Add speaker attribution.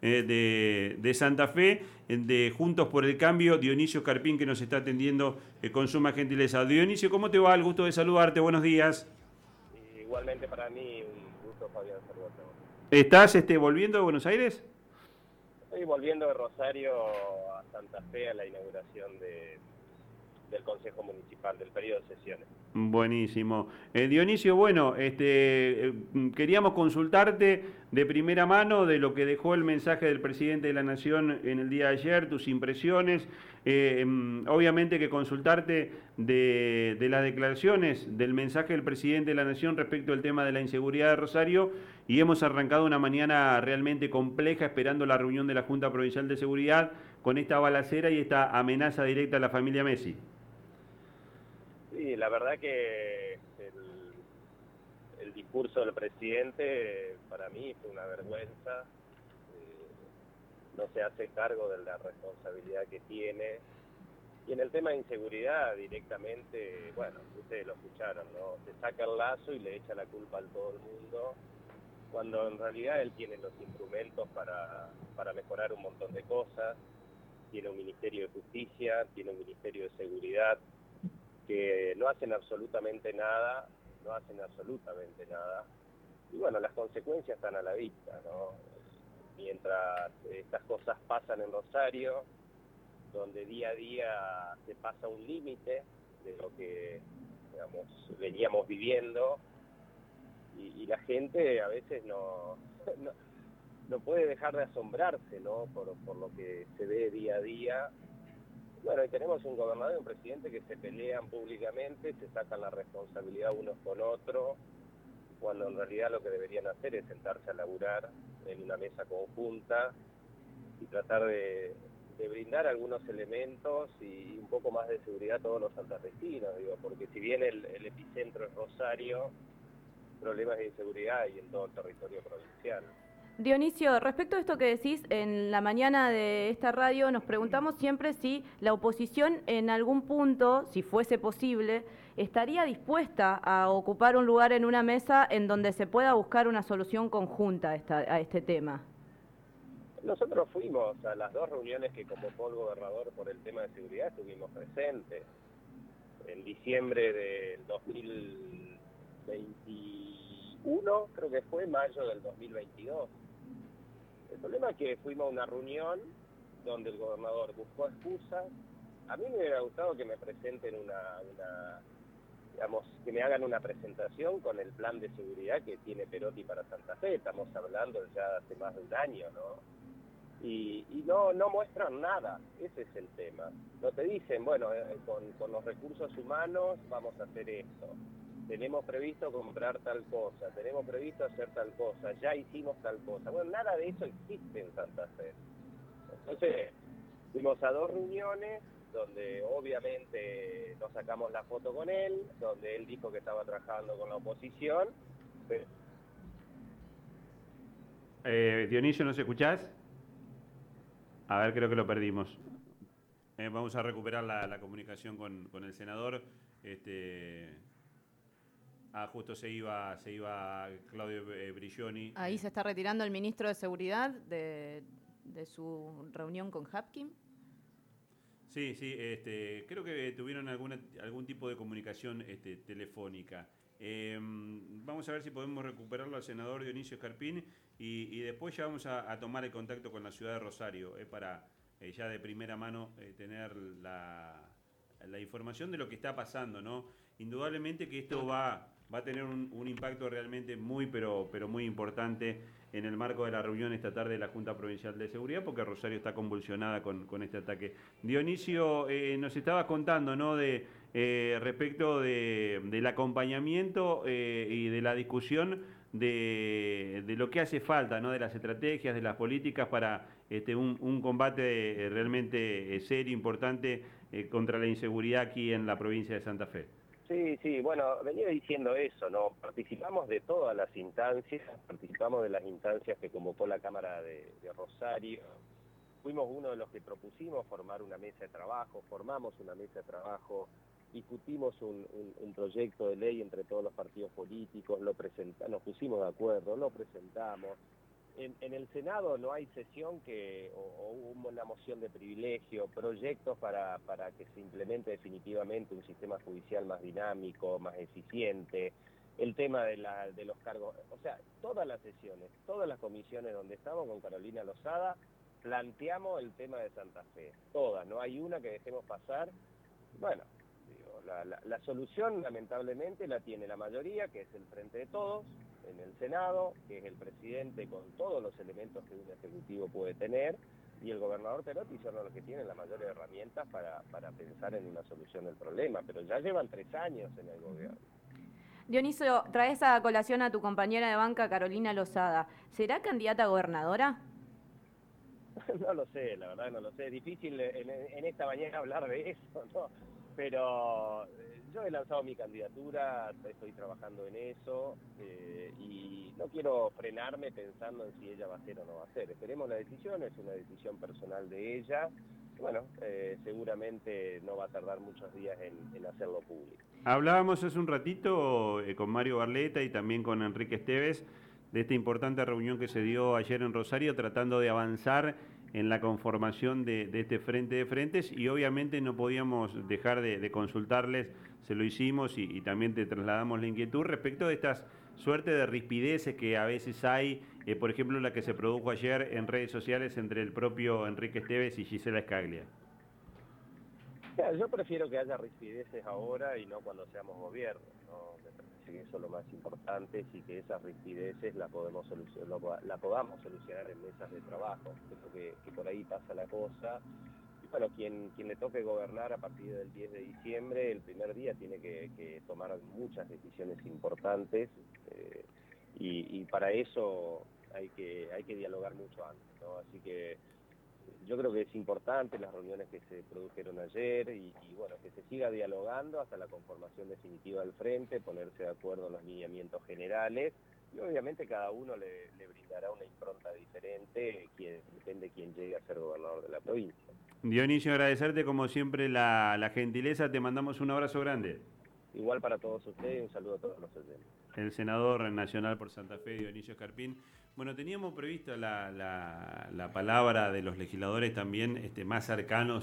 Speaker 1: de, de, Santa Fe, de Juntos por el Cambio, Dionisio Carpín, que nos está atendiendo con suma gentileza. Dionisio, ¿cómo te va? El gusto de saludarte, buenos días.
Speaker 2: Igualmente para mí, un gusto, Fabián, saludarte.
Speaker 1: ¿Estás este, volviendo de Buenos Aires?
Speaker 2: Estoy volviendo de Rosario a Santa Fe a la inauguración de, del Consejo Municipal, del periodo de sesiones.
Speaker 1: Buenísimo. Eh, Dionisio, bueno, este, eh, queríamos consultarte de primera mano de lo que dejó el mensaje del presidente de la Nación en el día de ayer, tus impresiones. Eh, em, obviamente que consultarte de, de, las declaraciones del mensaje del presidente de la Nación respecto al tema de la inseguridad de Rosario y hemos arrancado una mañana realmente compleja esperando la reunión de la Junta Provincial de Seguridad con esta balacera y esta amenaza directa a la familia Messi.
Speaker 2: La verdad que el, discurso del presidente para mí fue una vergüenza. Eh, no se hace cargo de la responsabilidad que tiene. Y en el tema de inseguridad directamente, bueno, ustedes lo escucharon, ¿no? Se saca el lazo y le echa la culpa a todo el mundo, cuando en realidad él tiene los instrumentos para, para mejorar un montón de cosas. Tiene un Ministerio de Justicia, tiene un Ministerio de Seguridad, que no hacen absolutamente nada, no hacen absolutamente nada. Y bueno, las consecuencias están a la vista, ¿no? Mientras estas cosas pasan en Rosario, donde día a día se pasa un límite de lo que digamos, veníamos viviendo, y, la gente a veces no, no, puede dejar de asombrarse ¿no? por, por lo que se ve día a día bueno, y tenemos un gobernador y un presidente que se pelean públicamente, se sacan la responsabilidad unos con otros, cuando en realidad lo que deberían hacer es sentarse a laburar en una mesa conjunta y tratar de, brindar algunos elementos y un poco más de seguridad a todos los santafesinos, digo, porque si bien el, el epicentro es Rosario, problemas de inseguridad hay en todo el territorio provincial.
Speaker 3: Dionisio, respecto a esto que decís, en la mañana de esta radio nos preguntamos siempre si la oposición en algún punto, si fuese posible, estaría dispuesta a ocupar un lugar en una mesa en donde se pueda buscar una solución conjunta a, este tema.
Speaker 2: Nosotros fuimos a las dos reuniones que convocó el gobernador por el tema de seguridad, estuvimos presentes. En diciembre del 2021, creo que fue mayo del 2022 el problema es que fuimos a una reunión donde el gobernador buscó excusas. A mí me hubiera gustado que me presenten una, digamos, que me hagan una presentación con el plan de seguridad que tiene Perotti para Santa Fe. Estamos hablando ya hace más de un año, ¿no? Y, no, no muestran nada, ese es el tema. No te dicen, bueno, eh, con, con los recursos humanos vamos a hacer esto tenemos previsto comprar tal cosa, tenemos previsto hacer tal cosa, ya hicimos tal cosa. Bueno, nada de eso existe en Santa Fe. Entonces, fuimos a dos reuniones donde obviamente nos sacamos la foto con él, donde él dijo que estaba trabajando con la oposición.
Speaker 1: Eh, Dionisio, ¿nos escuchás? A ver, creo que lo perdimos. Eh, vamos a recuperar la, comunicación con, con, el senador. Este, Ah, justo se iba, se iba Claudio eh, Brilloni.
Speaker 3: Ahí se está retirando el ministro de Seguridad de, su reunión con Hapkin.
Speaker 1: Sí, sí, este, creo que tuvieron alguna, algún tipo de comunicación este, telefónica. Em, vamos a ver si podemos recuperarlo al senador Dionisio Escarpín y, después ya vamos a, tomar el contacto con la ciudad de Rosario eh, para eh, ya de primera mano tener la, la información de lo que está pasando, ¿no? Indudablemente que esto va va a tener un, impacto realmente muy, pero, pero muy importante en el marco de la reunión esta tarde de la Junta Provincial de Seguridad, porque Rosario está convulsionada con, este ataque. Dionisio, eh, nos estaba contando, ¿no?, de eh, respecto del acompañamiento eh, y de la discusión de, lo que hace falta, ¿no?, de las estrategias, de las políticas para este, un, un combate realmente serio, importante contra la inseguridad aquí en la provincia de Santa Fe.
Speaker 2: Sí, sí, bueno, venía diciendo eso, ¿no? Participamos de todas las instancias, participamos de las instancias que convocó la Cámara de, Rosario, fuimos uno de los que propusimos formar una mesa de trabajo, formamos una mesa de trabajo, discutimos un, proyecto de ley entre todos los partidos políticos, lo presentamos, nos pusimos de acuerdo, lo presentamos, en, el Senado no hay sesión que, o, una moción de privilegio, proyectos para, para que se implemente definitivamente un sistema judicial más dinámico, más eficiente, el tema de, la, de los cargos, o sea, todas las sesiones, todas las comisiones donde estamos con Carolina Lozada, planteamos el tema de Santa Fe, todas, no hay una que dejemos pasar. Bueno, la, la solución lamentablemente la tiene la mayoría, que es el Frente de Todos, en el Senado, que es el presidente con todos los elementos que un ejecutivo puede tener, y el gobernador Perotti son los que tienen las mayores herramientas para, para pensar en una solución del problema, pero ya llevan tres años en el gobierno.
Speaker 3: Dionisio, traes a colación a tu compañera de banca, Carolina Lozada. ¿Será candidata a gobernadora?
Speaker 2: no lo sé, la verdad no lo sé. Es difícil en, en esta mañana hablar de eso, ¿no? Pero yo he lanzado mi candidatura, estoy trabajando en eso eh, y no quiero frenarme pensando en si ella va a ser o no va a ser. Esperemos la decisión, es una decisión personal de ella. Bueno, eh, seguramente no va a tardar muchos días en, hacerlo público.
Speaker 1: Hablábamos hace un ratito eh, con Mario Barleta y también con Enrique Esteves de esta importante reunión que se dio ayer en Rosario tratando de avanzar en la conformación de, este frente de frentes y obviamente no podíamos dejar de, consultarles, se lo hicimos y, también te trasladamos la inquietud respecto de estas suerte de rispideces que a veces hay, eh, por ejemplo la que se produjo ayer en redes sociales entre el propio Enrique Esteves y Gisela Escaglia.
Speaker 2: Yo prefiero que haya rispideces ahora y no cuando seamos gobierno. Me parece que eso es lo más importante y que esas rispideces la, podemos la podamos solucionar en mesas de trabajo. Que, por ahí pasa la cosa. Y bueno, quien, quien le toque gobernar a partir del 10 de diciembre, el primer día tiene que, tomar muchas decisiones importantes eh, y, y, para eso hay que, hay que dialogar mucho antes. ¿no? Así que yo creo que es importante las reuniones que se produjeron ayer y, bueno, que se siga dialogando hasta la conformación definitiva del frente, ponerse de acuerdo en los lineamientos generales y obviamente cada uno le, brindará una impronta diferente, quien, depende de quién llegue a ser gobernador de la provincia.
Speaker 1: Dionisio, agradecerte como siempre la, la gentileza, te mandamos un abrazo grande.
Speaker 2: Igual para todos ustedes, un saludo a todos los oyentes.
Speaker 1: El senador nacional por Santa Fe, Dionisio Escarpín. Bueno, teníamos previsto la, la, palabra de los legisladores también este, más cercanos